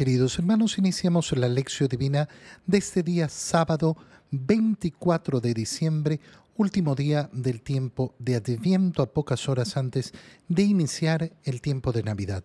Queridos hermanos, iniciamos la lección divina de este día sábado 24 de diciembre, último día del tiempo de Adviento a pocas horas antes de iniciar el tiempo de Navidad.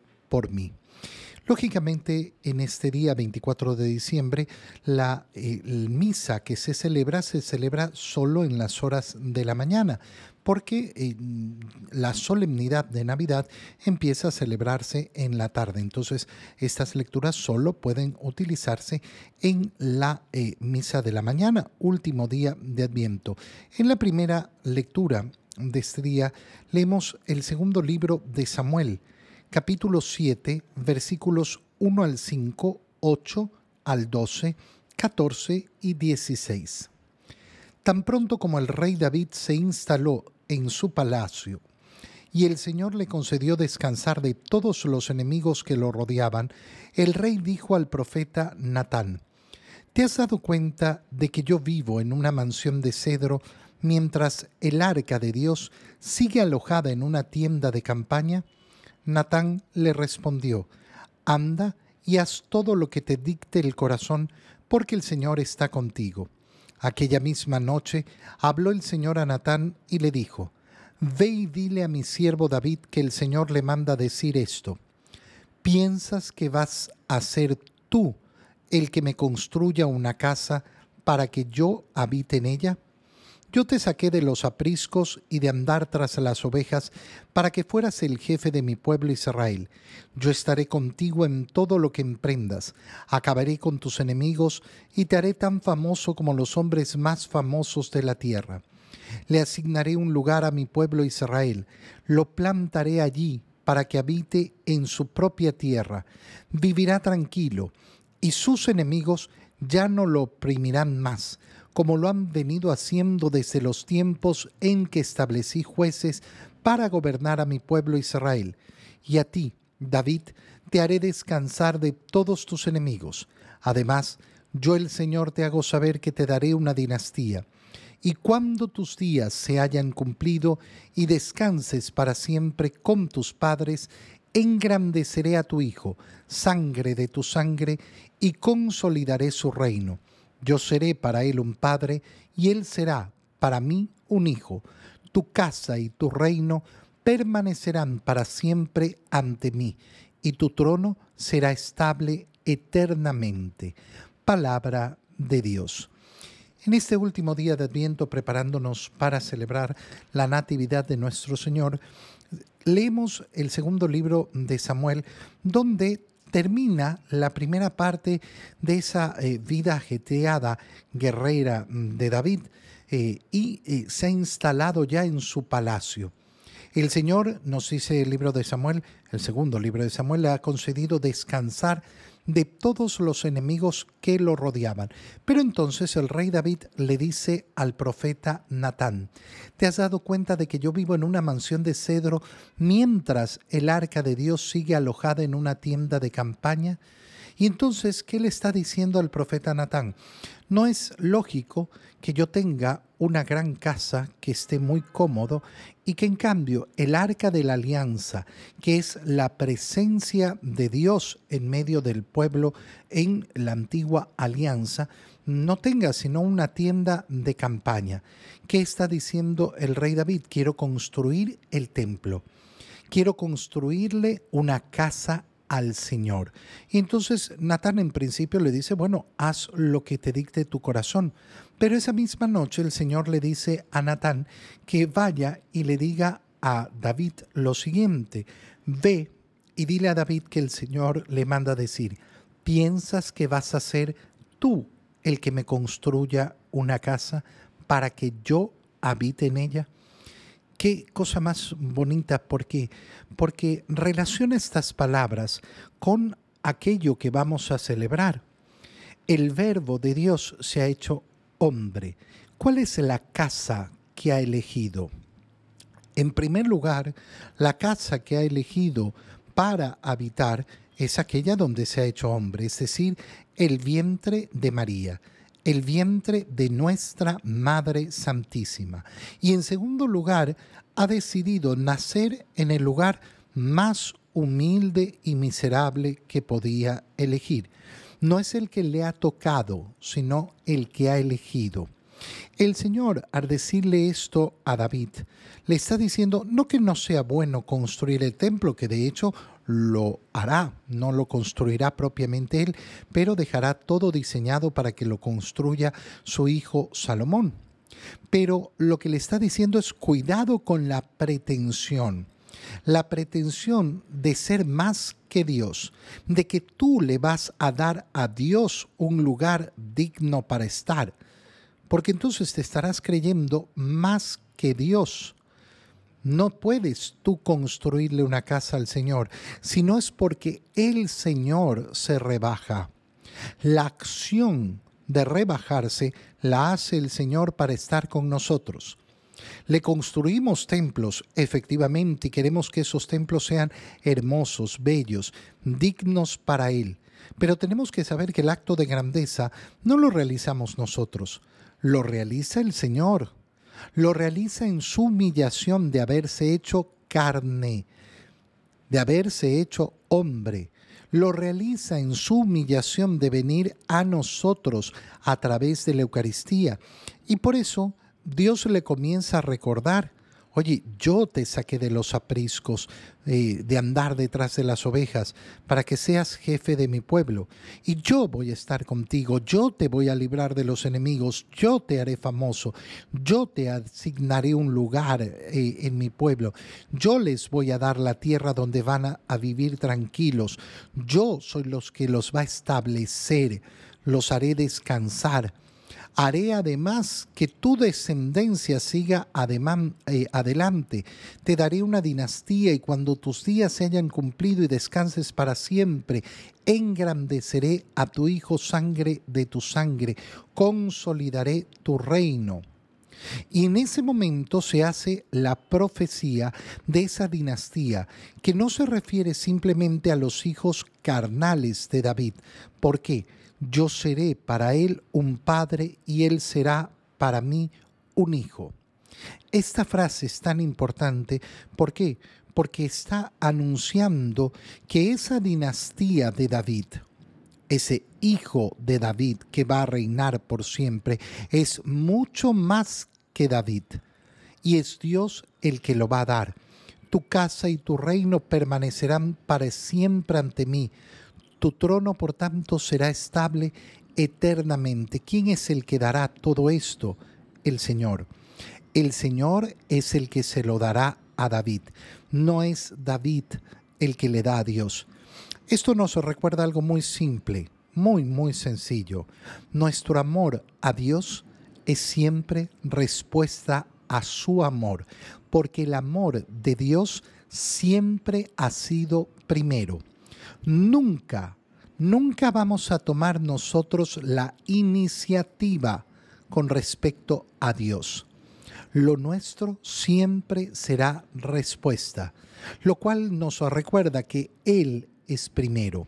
por mí. Lógicamente, en este día 24 de diciembre, la eh, misa que se celebra se celebra solo en las horas de la mañana, porque eh, la solemnidad de Navidad empieza a celebrarse en la tarde. Entonces, estas lecturas solo pueden utilizarse en la eh, misa de la mañana, último día de Adviento. En la primera lectura de este día, leemos el segundo libro de Samuel, capítulo 7, versículos 1 al 5, 8 al 12, 14 y 16. Tan pronto como el rey David se instaló en su palacio y el Señor le concedió descansar de todos los enemigos que lo rodeaban, el rey dijo al profeta Natán, ¿te has dado cuenta de que yo vivo en una mansión de cedro mientras el arca de Dios sigue alojada en una tienda de campaña? Natán le respondió, anda y haz todo lo que te dicte el corazón, porque el Señor está contigo. Aquella misma noche habló el Señor a Natán y le dijo, Ve y dile a mi siervo David que el Señor le manda decir esto. ¿Piensas que vas a ser tú el que me construya una casa para que yo habite en ella? Yo te saqué de los apriscos y de andar tras las ovejas para que fueras el jefe de mi pueblo Israel. Yo estaré contigo en todo lo que emprendas. Acabaré con tus enemigos y te haré tan famoso como los hombres más famosos de la tierra. Le asignaré un lugar a mi pueblo Israel. Lo plantaré allí para que habite en su propia tierra. Vivirá tranquilo y sus enemigos ya no lo oprimirán más como lo han venido haciendo desde los tiempos en que establecí jueces para gobernar a mi pueblo Israel. Y a ti, David, te haré descansar de todos tus enemigos. Además, yo el Señor te hago saber que te daré una dinastía. Y cuando tus días se hayan cumplido y descanses para siempre con tus padres, engrandeceré a tu Hijo, sangre de tu sangre, y consolidaré su reino yo seré para él un padre y él será para mí un hijo. Tu casa y tu reino permanecerán para siempre ante mí y tu trono será estable eternamente. Palabra de Dios. En este último día de Adviento, preparándonos para celebrar la Natividad de nuestro Señor, leemos el segundo libro de Samuel, donde termina la primera parte de esa eh, vida ajetreada guerrera mm, de David eh, y eh, se ha instalado ya en su palacio. El Señor, nos dice el libro de Samuel, el segundo libro de Samuel, le ha concedido descansar de todos los enemigos que lo rodeaban. Pero entonces el rey David le dice al profeta Natán, ¿te has dado cuenta de que yo vivo en una mansión de cedro mientras el arca de Dios sigue alojada en una tienda de campaña? Y entonces, ¿qué le está diciendo al profeta Natán? No es lógico que yo tenga una gran casa que esté muy cómodo y que en cambio el arca de la alianza, que es la presencia de Dios en medio del pueblo en la antigua alianza, no tenga sino una tienda de campaña. ¿Qué está diciendo el rey David? Quiero construir el templo. Quiero construirle una casa al Señor. Y entonces Natán en principio le dice, bueno, haz lo que te dicte tu corazón. Pero esa misma noche el Señor le dice a Natán que vaya y le diga a David lo siguiente, ve y dile a David que el Señor le manda decir, ¿piensas que vas a ser tú el que me construya una casa para que yo habite en ella? Qué cosa más bonita, ¿por qué? Porque relaciona estas palabras con aquello que vamos a celebrar. El verbo de Dios se ha hecho hombre. ¿Cuál es la casa que ha elegido? En primer lugar, la casa que ha elegido para habitar es aquella donde se ha hecho hombre, es decir, el vientre de María, el vientre de nuestra Madre Santísima. Y en segundo lugar, ha decidido nacer en el lugar más humilde y miserable que podía elegir. No es el que le ha tocado, sino el que ha elegido. El Señor, al decirle esto a David, le está diciendo no que no sea bueno construir el templo, que de hecho lo hará, no lo construirá propiamente él, pero dejará todo diseñado para que lo construya su hijo Salomón. Pero lo que le está diciendo es cuidado con la pretensión. La pretensión de ser más que Dios, de que tú le vas a dar a Dios un lugar digno para estar, porque entonces te estarás creyendo más que Dios. No puedes tú construirle una casa al Señor, sino es porque el Señor se rebaja. La acción de rebajarse la hace el Señor para estar con nosotros. Le construimos templos, efectivamente, y queremos que esos templos sean hermosos, bellos, dignos para Él. Pero tenemos que saber que el acto de grandeza no lo realizamos nosotros, lo realiza el Señor. Lo realiza en su humillación de haberse hecho carne, de haberse hecho hombre. Lo realiza en su humillación de venir a nosotros a través de la Eucaristía. Y por eso Dios le comienza a recordar Oye, yo te saqué de los apriscos, eh, de andar detrás de las ovejas, para que seas jefe de mi pueblo. Y yo voy a estar contigo, yo te voy a librar de los enemigos, yo te haré famoso, yo te asignaré un lugar eh, en mi pueblo, yo les voy a dar la tierra donde van a, a vivir tranquilos, yo soy los que los va a establecer, los haré descansar Haré además que tu descendencia siga eh, adelante. Te daré una dinastía y cuando tus días se hayan cumplido y descanses para siempre, engrandeceré a tu hijo sangre de tu sangre, consolidaré tu reino. Y en ese momento se hace la profecía de esa dinastía, que no se refiere simplemente a los hijos carnales de David. ¿Por qué? Yo seré para él un padre y él será para mí un hijo. Esta frase es tan importante, ¿por qué? Porque está anunciando que esa dinastía de David, ese hijo de David que va a reinar por siempre, es mucho más que David. Y es Dios el que lo va a dar. Tu casa y tu reino permanecerán para siempre ante mí tu trono, por tanto, será estable eternamente. ¿Quién es el que dará todo esto? El Señor. El Señor es el que se lo dará a David. No es David el que le da a Dios. Esto nos recuerda algo muy simple, muy, muy sencillo. Nuestro amor a Dios es siempre respuesta a su amor, porque el amor de Dios siempre ha sido primero. Nunca, nunca vamos a tomar nosotros la iniciativa con respecto a Dios. Lo nuestro siempre será respuesta, lo cual nos recuerda que Él es primero.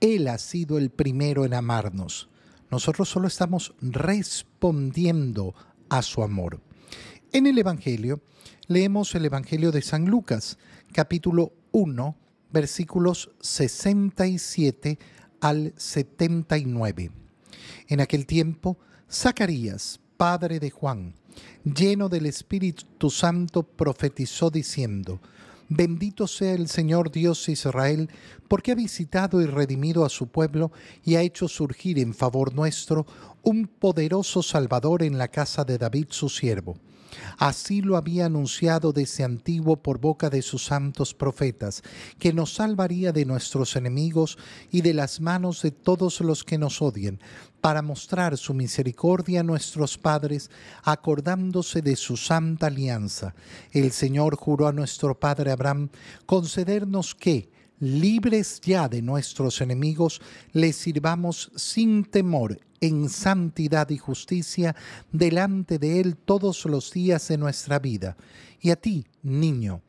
Él ha sido el primero en amarnos. Nosotros solo estamos respondiendo a su amor. En el Evangelio leemos el Evangelio de San Lucas, capítulo 1, versículos 67 al 79. En aquel tiempo, Zacarías, padre de Juan, lleno del Espíritu Santo, profetizó diciendo, Bendito sea el Señor Dios Israel, porque ha visitado y redimido a su pueblo y ha hecho surgir en favor nuestro un poderoso Salvador en la casa de David su siervo Así lo había anunciado desde antiguo por boca de sus santos profetas, que nos salvaría de nuestros enemigos y de las manos de todos los que nos odien, para mostrar su misericordia a nuestros padres, acordándose de su santa alianza. El Señor juró a nuestro padre Abraham concedernos que, libres ya de nuestros enemigos, le sirvamos sin temor, en santidad y justicia, delante de Él todos los días de nuestra vida. Y a ti, niño,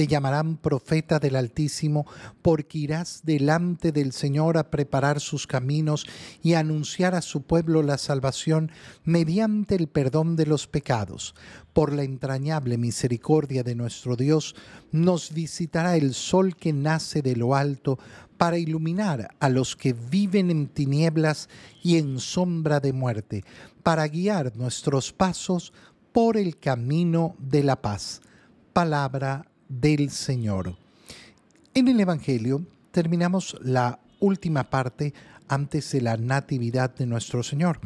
te llamarán profeta del Altísimo, porque irás delante del Señor a preparar sus caminos y anunciar a su pueblo la salvación mediante el perdón de los pecados. Por la entrañable misericordia de nuestro Dios, nos visitará el sol que nace de lo alto para iluminar a los que viven en tinieblas y en sombra de muerte, para guiar nuestros pasos por el camino de la paz. Palabra del Señor. En el Evangelio terminamos la última parte antes de la natividad de nuestro Señor.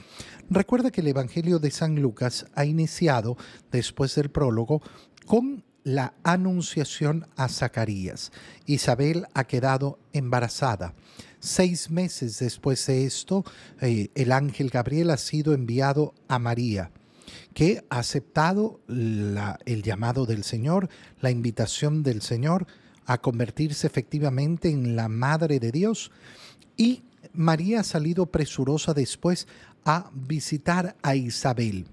Recuerda que el Evangelio de San Lucas ha iniciado, después del prólogo, con la anunciación a Zacarías. Isabel ha quedado embarazada. Seis meses después de esto, eh, el ángel Gabriel ha sido enviado a María que ha aceptado el llamado del Señor, la invitación del Señor a convertirse efectivamente en la Madre de Dios. Y María ha salido presurosa después a visitar a Isabel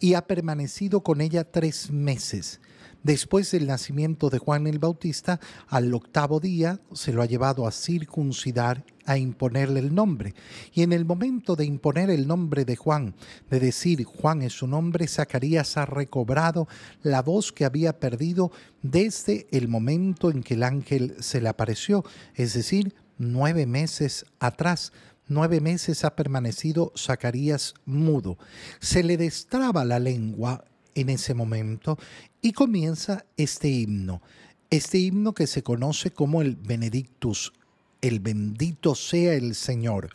y ha permanecido con ella tres meses. Después del nacimiento de Juan el Bautista, al octavo día se lo ha llevado a circuncidar, a imponerle el nombre. Y en el momento de imponer el nombre de Juan, de decir Juan es su nombre, Zacarías ha recobrado la voz que había perdido desde el momento en que el ángel se le apareció, es decir, nueve meses atrás. Nueve meses ha permanecido Zacarías mudo. Se le destraba la lengua en ese momento y comienza este himno. Este himno que se conoce como el Benedictus, el bendito sea el Señor,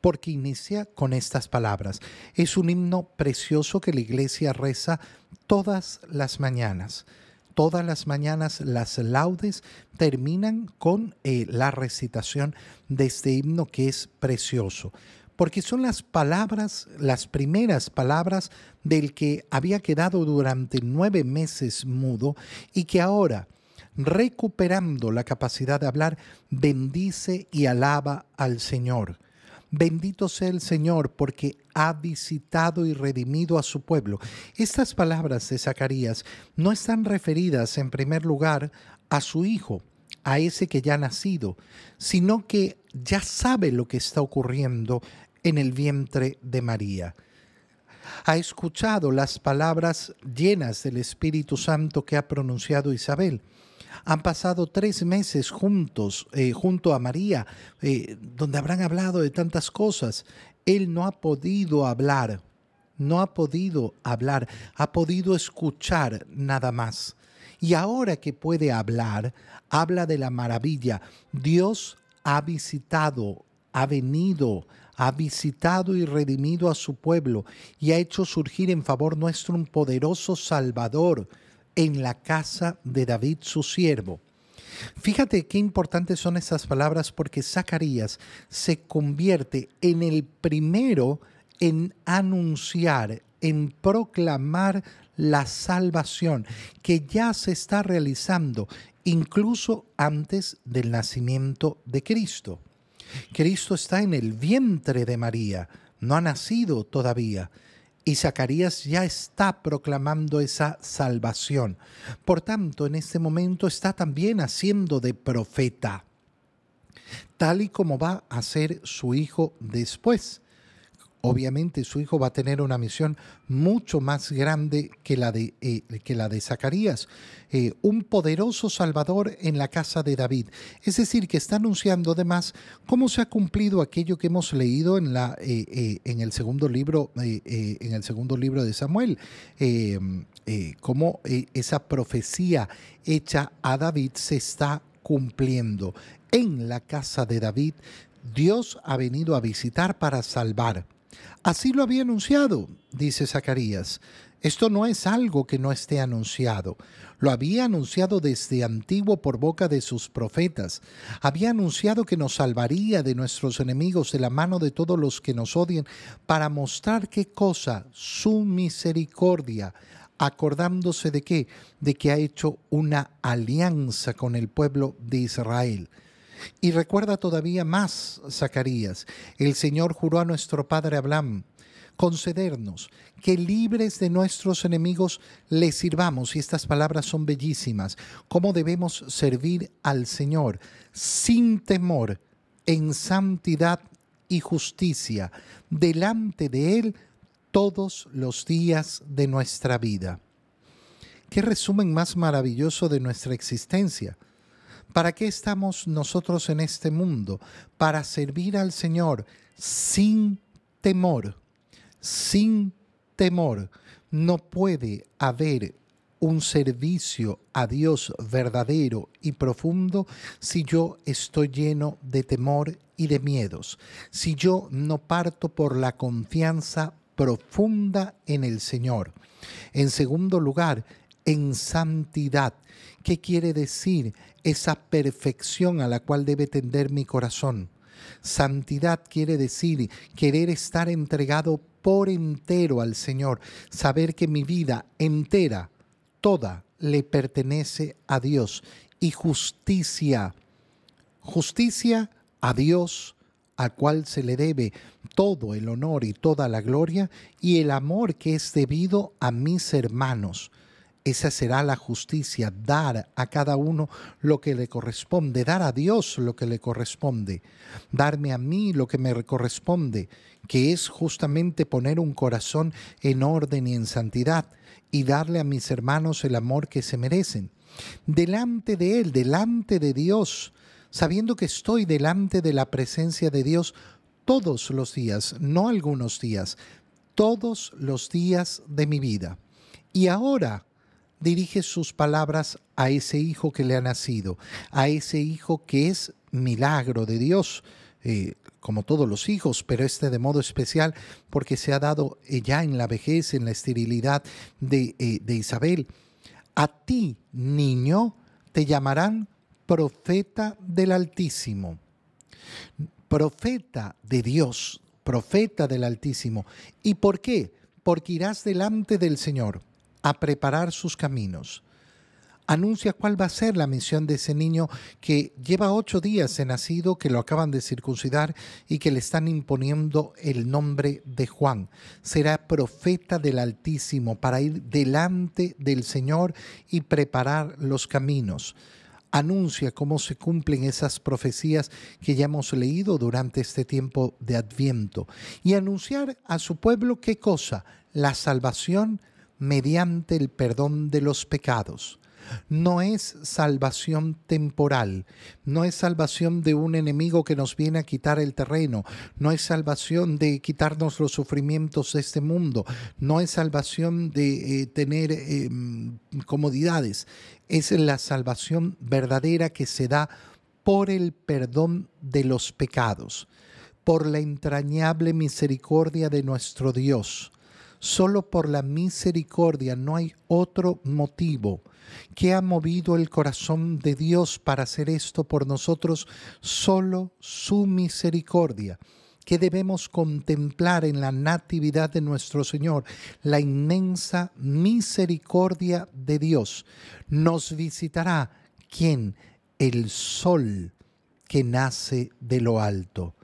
porque inicia con estas palabras. Es un himno precioso que la iglesia reza todas las mañanas. Todas las mañanas las laudes terminan con eh, la recitación de este himno que es precioso porque son las palabras, las primeras palabras del que había quedado durante nueve meses mudo y que ahora, recuperando la capacidad de hablar, bendice y alaba al Señor. Bendito sea el Señor porque ha visitado y redimido a su pueblo. Estas palabras de Zacarías no están referidas en primer lugar a su hijo, a ese que ya ha nacido, sino que ya sabe lo que está ocurriendo en el vientre de María. Ha escuchado las palabras llenas del Espíritu Santo que ha pronunciado Isabel. Han pasado tres meses juntos, eh, junto a María, eh, donde habrán hablado de tantas cosas. Él no ha podido hablar, no ha podido hablar, ha podido escuchar nada más. Y ahora que puede hablar, habla de la maravilla. Dios ha visitado, ha venido, ha visitado y redimido a su pueblo y ha hecho surgir en favor nuestro un poderoso Salvador en la casa de David su siervo. Fíjate qué importantes son estas palabras porque Zacarías se convierte en el primero en anunciar, en proclamar la salvación que ya se está realizando incluso antes del nacimiento de Cristo. Cristo está en el vientre de María, no ha nacido todavía. Y Zacarías ya está proclamando esa salvación. Por tanto, en este momento está también haciendo de profeta, tal y como va a ser su hijo después obviamente su hijo va a tener una misión mucho más grande que la de, eh, que la de Zacarías, eh, un poderoso Salvador en la casa de David. Es decir, que está anunciando además cómo se ha cumplido aquello que hemos leído en, la, eh, en, el, segundo libro, en el segundo libro de Samuel, cómo esa profecía hecha a David se está cumpliendo. En la casa de David, Dios ha venido a visitar para salvar. Así lo había anunciado, dice Zacarías. Esto no es algo que no esté anunciado. Lo había anunciado desde antiguo por boca de sus profetas. Había anunciado que nos salvaría de nuestros enemigos de la mano de todos los que nos odian para mostrar qué cosa, su misericordia, acordándose de qué, de que ha hecho una alianza con el pueblo de Israel. Y recuerda todavía más, Zacarías, el Señor juró a nuestro padre Abraham, concedernos que libres de nuestros enemigos le sirvamos, y estas palabras son bellísimas, cómo debemos servir al Señor sin temor, en santidad y justicia, delante de Él todos los días de nuestra vida. Qué resumen más maravilloso de nuestra existencia. ¿Para qué estamos nosotros en este mundo? Para servir al Señor sin temor, sin temor. No puede haber un servicio a Dios verdadero y profundo si yo estoy lleno de temor y de miedos, si yo no parto por la confianza profunda en el Señor. En segundo lugar, en santidad. ¿Qué quiere decir esa perfección a la cual debe tender mi corazón? Santidad quiere decir querer estar entregado por entero al Señor, saber que mi vida entera, toda, le pertenece a Dios. Y justicia, justicia a Dios, al cual se le debe todo el honor y toda la gloria, y el amor que es debido a mis hermanos. Esa será la justicia, dar a cada uno lo que le corresponde, dar a Dios lo que le corresponde, darme a mí lo que me corresponde, que es justamente poner un corazón en orden y en santidad y darle a mis hermanos el amor que se merecen. Delante de Él, delante de Dios, sabiendo que estoy delante de la presencia de Dios todos los días, no algunos días, todos los días de mi vida. Y ahora dirige sus palabras a ese hijo que le ha nacido, a ese hijo que es milagro de Dios, eh, como todos los hijos, pero este de modo especial porque se ha dado eh, ya en la vejez, en la esterilidad de, eh, de Isabel. A ti, niño, te llamarán profeta del Altísimo, profeta de Dios, profeta del Altísimo. ¿Y por qué? Porque irás delante del Señor a preparar sus caminos. Anuncia cuál va a ser la misión de ese niño que lleva ocho días de nacido, que lo acaban de circuncidar y que le están imponiendo el nombre de Juan. Será profeta del Altísimo para ir delante del Señor y preparar los caminos anuncia cómo se cumplen esas profecías que ya hemos leído durante este tiempo de Adviento y anunciar a su pueblo qué cosa, la salvación mediante el perdón de los pecados. No es salvación temporal, no es salvación de un enemigo que nos viene a quitar el terreno, no es salvación de quitarnos los sufrimientos de este mundo, no es salvación de eh, tener em, comodidades, es la salvación verdadera que se da por el perdón de los pecados, por la entrañable misericordia de nuestro Dios Solo por la misericordia no hay otro motivo que ha movido el corazón de Dios para hacer esto por nosotros, solo su misericordia que debemos contemplar en la natividad de nuestro Señor, la inmensa misericordia de Dios. Nos visitará, ¿quién? El sol que nace de lo alto.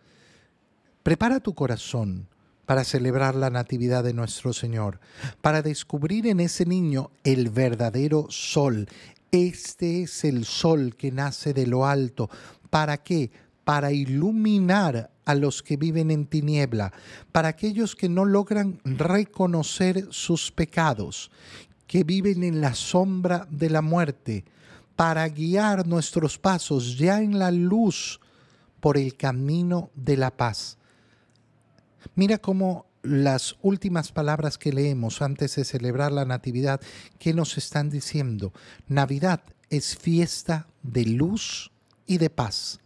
Prepara tu corazón para celebrar la Natividad de nuestro Señor, para descubrir en ese niño el verdadero sol. Este es el sol que nace de lo alto. ¿Para qué? Para iluminar a los que viven en tiniebla, para aquellos que no logran reconocer sus pecados, que viven en la sombra de la muerte, para guiar nuestros pasos ya en la luz por el camino de la paz. Mira cómo las últimas palabras que leemos antes de celebrar la Natividad, ¿qué nos están diciendo? Navidad es fiesta de luz y de paz.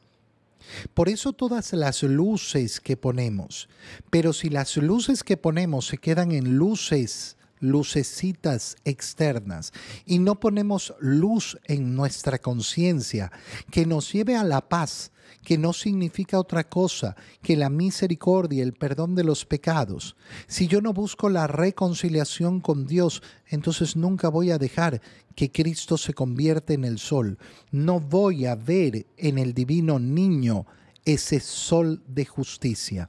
Por eso todas las luces que ponemos, pero si las luces que ponemos se quedan en luces, lucecitas externas y no ponemos luz en nuestra conciencia que nos lleve a la paz, que no significa otra cosa que la misericordia, el perdón de los pecados. Si yo no busco la reconciliación con Dios, entonces nunca voy a dejar que Cristo se convierta en el sol. No voy a ver en el divino niño ese sol de justicia.